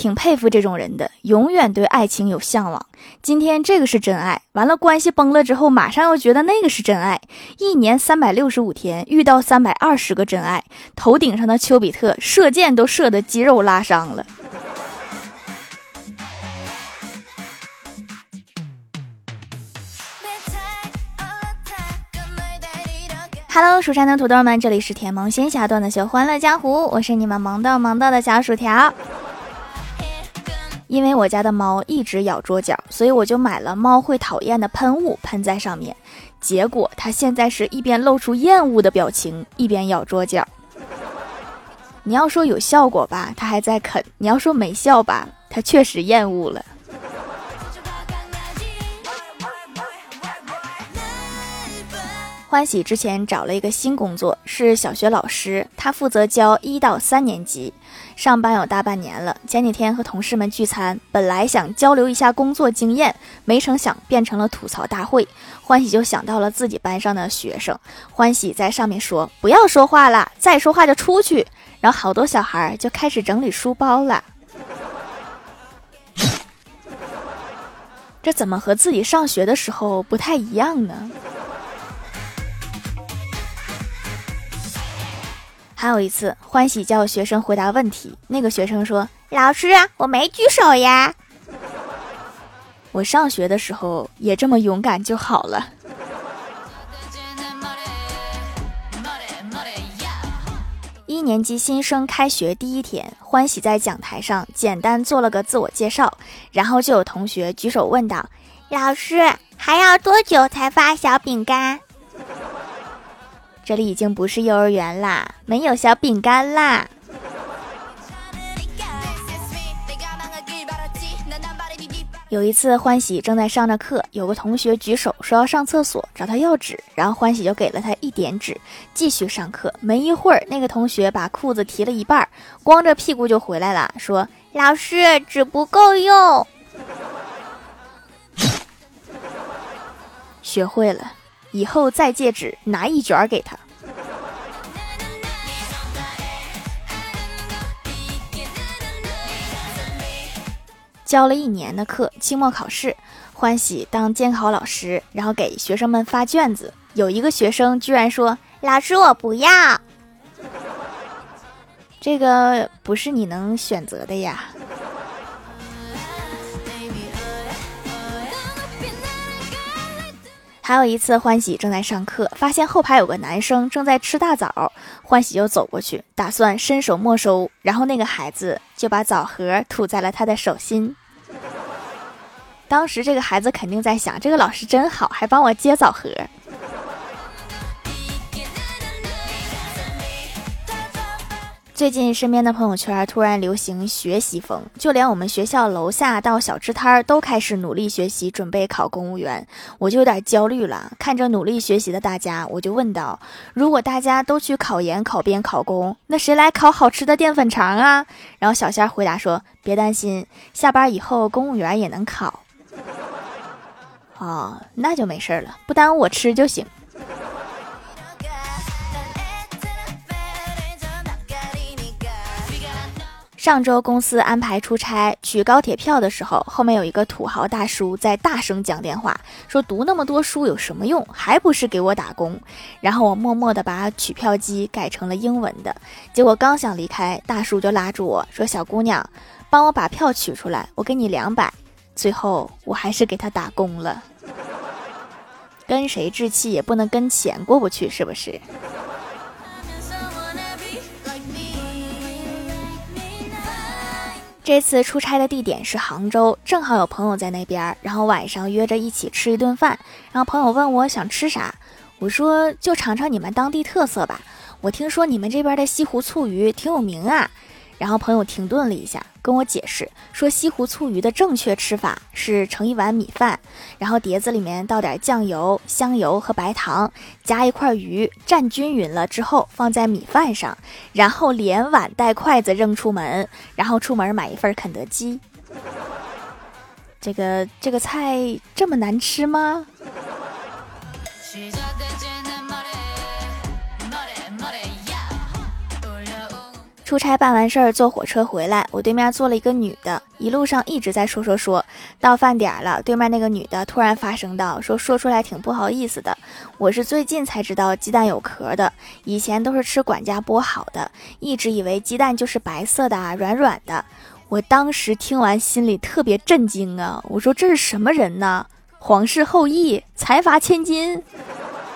挺佩服这种人的，永远对爱情有向往。今天这个是真爱，完了关系崩了之后，马上又觉得那个是真爱。一年三百六十五天，遇到三百二十个真爱，头顶上的丘比特射箭都射得肌肉拉伤了。Hello，蜀山的土豆们，这里是甜萌仙侠段的秀欢乐江湖，我是你们萌到萌到的小薯条。因为我家的猫一直咬桌角，所以我就买了猫会讨厌的喷雾喷在上面。结果它现在是一边露出厌恶的表情，一边咬桌角。你要说有效果吧，它还在啃；你要说没效吧，它确实厌恶了。欢喜之前找了一个新工作，是小学老师，他负责教一到三年级。上班有大半年了，前几天和同事们聚餐，本来想交流一下工作经验，没成想变成了吐槽大会。欢喜就想到了自己班上的学生，欢喜在上面说：“不要说话了，再说话就出去。”然后好多小孩就开始整理书包了。这怎么和自己上学的时候不太一样呢？还有一次，欢喜叫学生回答问题，那个学生说：“老师，我没举手呀。”我上学的时候也这么勇敢就好了。一年级新生开学第一天，欢喜在讲台上简单做了个自我介绍，然后就有同学举手问道：“老师，还要多久才发小饼干？”这里已经不是幼儿园啦，没有小饼干啦。有一次，欢喜正在上着课，有个同学举手说要上厕所，找他要纸，然后欢喜就给了他一点纸，继续上课。没一会儿，那个同学把裤子提了一半，光着屁股就回来了，说：“老师，纸不够用。”学会了。以后再借纸，拿一卷给他。教了一年的课，期末考试，欢喜当监考老师，然后给学生们发卷子。有一个学生居然说：“老师，我不要。”这个不是你能选择的呀。还有一次，欢喜正在上课，发现后排有个男生正在吃大枣，欢喜就走过去，打算伸手没收，然后那个孩子就把枣核吐在了他的手心。当时这个孩子肯定在想，这个老师真好，还帮我接枣核。最近身边的朋友圈突然流行学习风，就连我们学校楼下到小吃摊儿都开始努力学习，准备考公务员。我就有点焦虑了，看着努力学习的大家，我就问道：如果大家都去考研、考编、考公，那谁来烤好吃的淀粉肠啊？然后小仙回答说：别担心，下班以后公务员也能考。哦，那就没事了，不耽误我吃就行。上周公司安排出差，取高铁票的时候，后面有一个土豪大叔在大声讲电话，说读那么多书有什么用，还不是给我打工。然后我默默地把取票机改成了英文的，结果刚想离开，大叔就拉住我说：“小姑娘，帮我把票取出来，我给你两百。”最后我还是给他打工了。跟谁置气也不能跟钱过不去，是不是？这次出差的地点是杭州，正好有朋友在那边，然后晚上约着一起吃一顿饭。然后朋友问我想吃啥，我说就尝尝你们当地特色吧。我听说你们这边的西湖醋鱼挺有名啊。然后朋友停顿了一下，跟我解释说，西湖醋鱼的正确吃法是盛一碗米饭，然后碟子里面倒点酱油、香油和白糖，夹一块鱼，蘸均匀了之后放在米饭上，然后连碗带筷子扔出门，然后出门买一份肯德基。这个这个菜这么难吃吗？出差办完事儿，坐火车回来，我对面坐了一个女的，一路上一直在说说说。到饭点了，对面那个女的突然发声道：“说说出来挺不好意思的，我是最近才知道鸡蛋有壳的，以前都是吃管家剥好的，一直以为鸡蛋就是白色的啊、软软的。”我当时听完心里特别震惊啊！我说这是什么人呢？皇室后裔，财阀千金？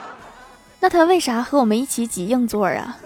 那他为啥和我们一起挤硬座啊？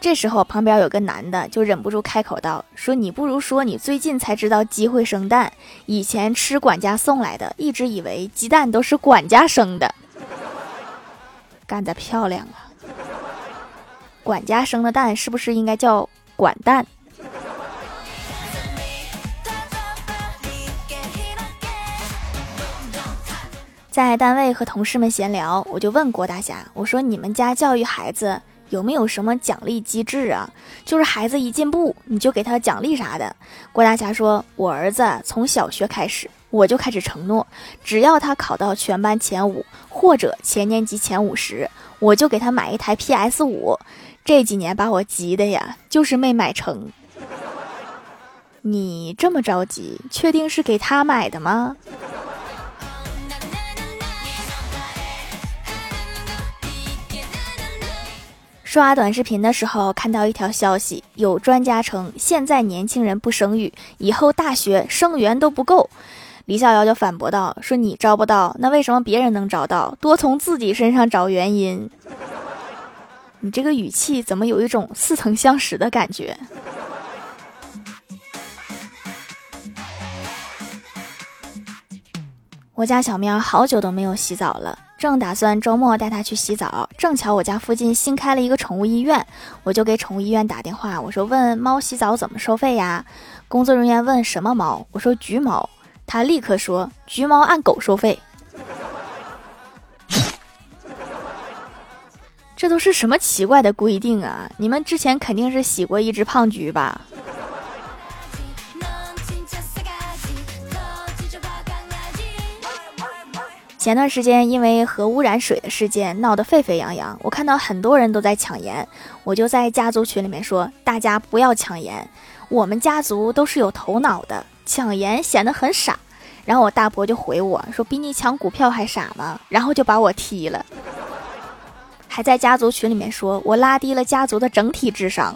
这时候，旁边有个男的就忍不住开口道：“说你不如说你最近才知道鸡会生蛋，以前吃管家送来的，一直以为鸡蛋都是管家生的。干得漂亮啊！管家生的蛋是不是应该叫管蛋？”在单位和同事们闲聊，我就问郭大侠：“我说你们家教育孩子？”有没有什么奖励机制啊？就是孩子一进步，你就给他奖励啥的。郭大侠说：“我儿子从小学开始，我就开始承诺，只要他考到全班前五或者全年级前五十，我就给他买一台 PS 五。这几年把我急的呀，就是没买成。你这么着急，确定是给他买的吗？”刷短视频的时候看到一条消息，有专家称现在年轻人不生育，以后大学生源都不够。李逍遥就反驳道：“说你招不到，那为什么别人能招到？多从自己身上找原因。”你这个语气怎么有一种似曾相识的感觉？我家小喵好久都没有洗澡了。正打算周末带它去洗澡，正巧我家附近新开了一个宠物医院，我就给宠物医院打电话，我说问猫洗澡怎么收费呀？工作人员问什么猫？我说橘猫，他立刻说橘猫按狗收费。这都是什么奇怪的规定啊？你们之前肯定是洗过一只胖橘吧？前段时间因为核污染水的事件闹得沸沸扬扬，我看到很多人都在抢盐，我就在家族群里面说，大家不要抢盐，我们家族都是有头脑的，抢盐显得很傻。然后我大伯就回我说，比你抢股票还傻吗？然后就把我踢了，还在家族群里面说我拉低了家族的整体智商。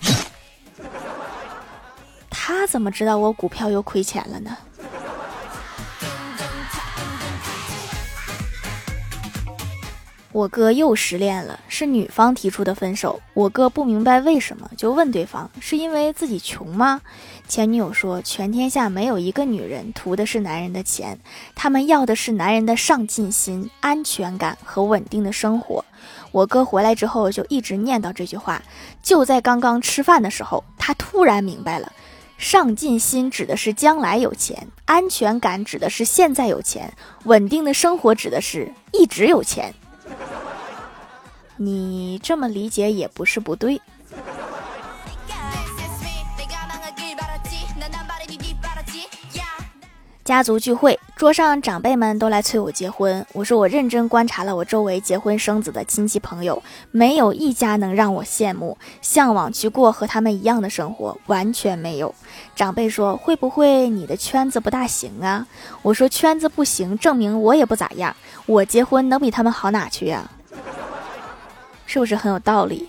他怎么知道我股票又亏钱了呢？我哥又失恋了，是女方提出的分手。我哥不明白为什么，就问对方是因为自己穷吗？前女友说，全天下没有一个女人图的是男人的钱，他们要的是男人的上进心、安全感和稳定的生活。我哥回来之后就一直念叨这句话。就在刚刚吃饭的时候，他突然明白了，上进心指的是将来有钱，安全感指的是现在有钱，稳定的生活指的是一直有钱。你这么理解也不是不对。家族聚会，桌上长辈们都来催我结婚。我说我认真观察了我周围结婚生子的亲戚朋友，没有一家能让我羡慕、向往去过和他们一样的生活，完全没有。长辈说会不会你的圈子不大行啊？我说圈子不行，证明我也不咋样。我结婚能比他们好哪去呀？是不是很有道理？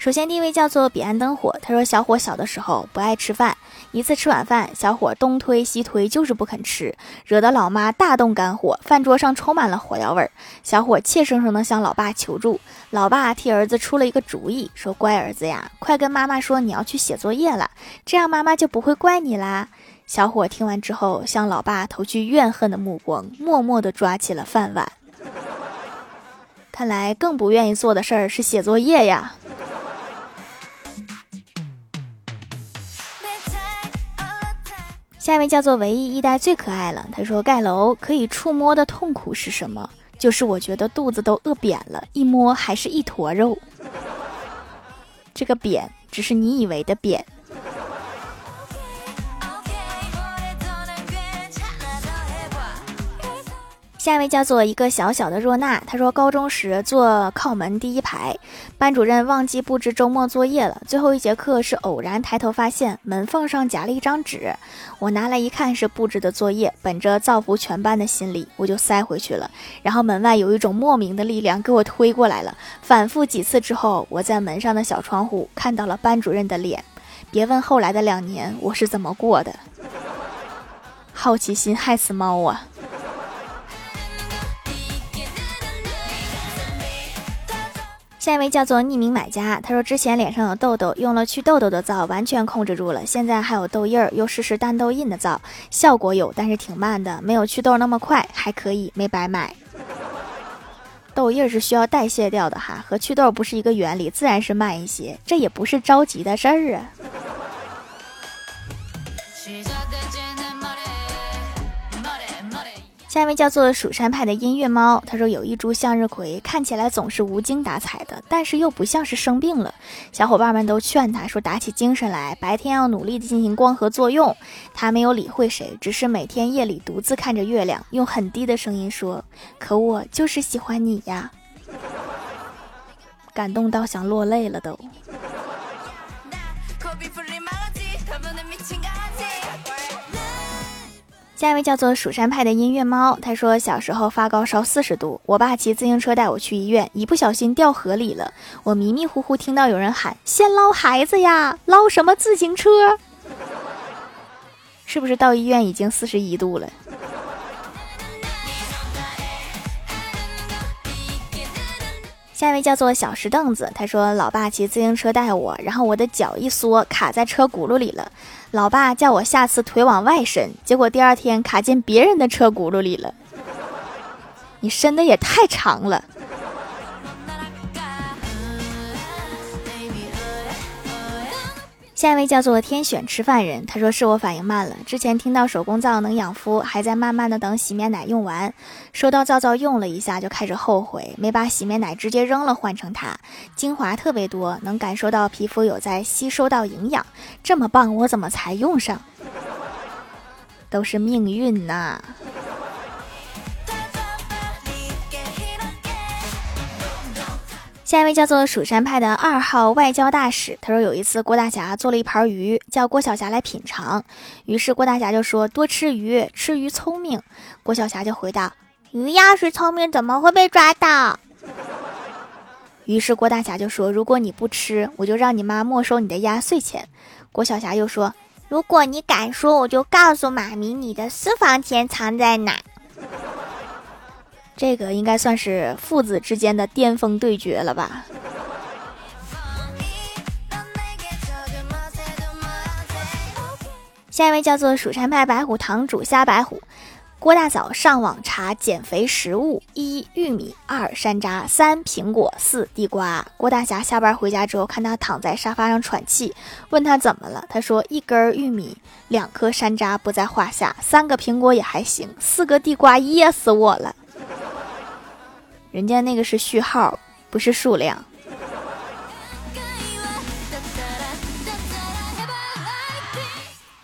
首先，第一位叫做彼岸灯火，他说：“小伙小的时候不爱吃饭，一次吃晚饭，小伙东推西推，就是不肯吃，惹得老妈大动肝火，饭桌上充满了火药味儿。小伙怯生生地向老爸求助，老爸替儿子出了一个主意，说：乖儿子呀，快跟妈妈说你要去写作业了，这样妈妈就不会怪你啦。小伙听完之后，向老爸投去怨恨的目光，默默地抓起了饭碗。看来更不愿意做的事儿是写作业呀。”下一位叫做唯一一代最可爱了。他说：“盖楼可以触摸的痛苦是什么？就是我觉得肚子都饿扁了，一摸还是一坨肉。这个扁只是你以为的扁。”下一位叫做一个小小的若娜，她说高中时坐靠门第一排，班主任忘记布置周末作业了，最后一节课是偶然抬头发现门缝上夹了一张纸，我拿来一看是布置的作业，本着造福全班的心理，我就塞回去了。然后门外有一种莫名的力量给我推过来了，反复几次之后，我在门上的小窗户看到了班主任的脸。别问后来的两年我是怎么过的，好奇心害死猫啊！下一位叫做匿名买家，他说之前脸上有痘痘，用了祛痘痘的皂，完全控制住了。现在还有痘印儿，又试试淡痘印的皂，效果有，但是挺慢的，没有祛痘那么快，还可以，没白买。痘印儿是需要代谢掉的哈，和祛痘不是一个原理，自然是慢一些，这也不是着急的事儿啊。下一位叫做蜀山派的音乐猫，他说有一株向日葵，看起来总是无精打采的，但是又不像是生病了。小伙伴们都劝他说打起精神来，白天要努力的进行光合作用。他没有理会谁，只是每天夜里独自看着月亮，用很低的声音说：“可我就是喜欢你呀。”感动到想落泪了都。下一位叫做蜀山派的音乐猫，他说小时候发高烧四十度，我爸骑自行车带我去医院，一不小心掉河里了。我迷迷糊糊听到有人喊：“先捞孩子呀，捞什么自行车？”是不是到医院已经四十一度了？下一位叫做小石凳子，他说：“老爸骑自行车带我，然后我的脚一缩，卡在车轱辘里了。老爸叫我下次腿往外伸，结果第二天卡进别人的车轱辘里了。你伸的也太长了。”下一位叫做天选吃饭人，他说是我反应慢了。之前听到手工皂能养肤，还在慢慢的等洗面奶用完。收到皂皂用了一下就开始后悔，没把洗面奶直接扔了换成它。精华特别多，能感受到皮肤有在吸收到营养，这么棒，我怎么才用上？都是命运呐。下一位叫做蜀山派的二号外交大使，他说有一次郭大侠做了一盘鱼，叫郭晓霞来品尝，于是郭大侠就说多吃鱼，吃鱼聪明。郭晓霞就回答：鱼要是聪明，怎么会被抓到？于是郭大侠就说：如果你不吃，我就让你妈没收你的压岁钱。郭晓霞又说：如果你敢说，我就告诉妈咪你的私房钱藏在哪。这个应该算是父子之间的巅峰对决了吧？下一位叫做蜀山派白虎堂主虾白虎，郭大嫂上网查减肥食物：一玉米，二山楂，三苹果，四地瓜。郭大侠下班回家之后，看他躺在沙发上喘气，问他怎么了？他说：一根玉米，两颗山楂不在话下，三个苹果也还行，四个地瓜噎死我了。人家那个是序号，不是数量。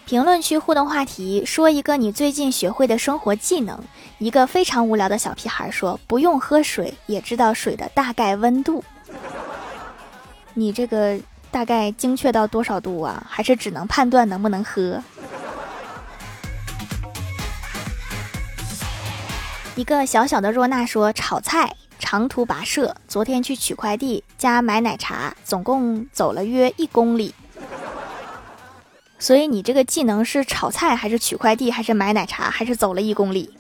评论区互动话题：说一个你最近学会的生活技能。一个非常无聊的小屁孩说：“不用喝水也知道水的大概温度。”你这个大概精确到多少度啊？还是只能判断能不能喝？一个小小的若娜说：“炒菜长途跋涉，昨天去取快递加买奶茶，总共走了约一公里。所以你这个技能是炒菜，还是取快递，还是买奶茶，还是走了一公里？”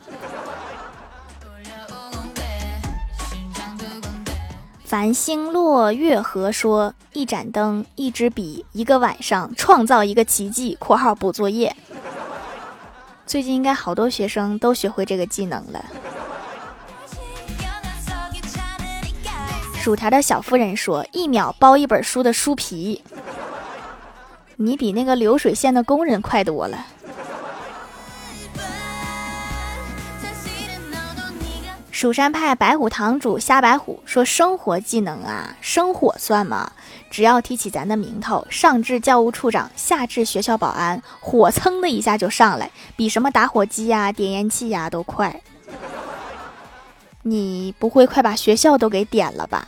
繁星落月河说：“一盏灯，一支笔，一个晚上，创造一个奇迹。”（括号补作业）最近应该好多学生都学会这个技能了。薯条的小夫人说：“一秒包一本书的书皮，你比那个流水线的工人快多了。”蜀山派白虎堂主瞎白虎说：“生活技能啊，生火算吗？只要提起咱的名头，上至教务处长，下至学校保安，火蹭的一下就上来，比什么打火机呀、点烟器呀都快。你不会快把学校都给点了吧？”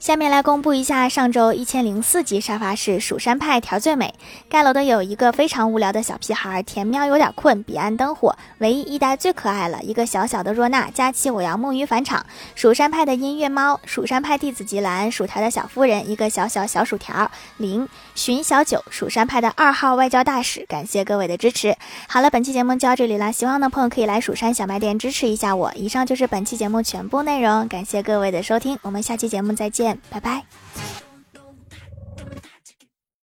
下面来公布一下上周一千零四集沙发是蜀山派条最美。盖楼的有一个非常无聊的小屁孩，田喵有点困，彼岸灯火，唯一一代最可爱了，一个小小的若娜，佳期我要木鱼返场。蜀山派的音乐猫，蜀山派弟子吉兰，薯条的小夫人，一个小小小薯条，零寻小九，蜀山派的二号外交大使，感谢各位的支持。好了，本期节目就到这里了，喜欢的朋友可以来蜀山小卖店支持一下我。以上就是本期节目全部内容，感谢各位的收听，我们下期节目再见拜拜。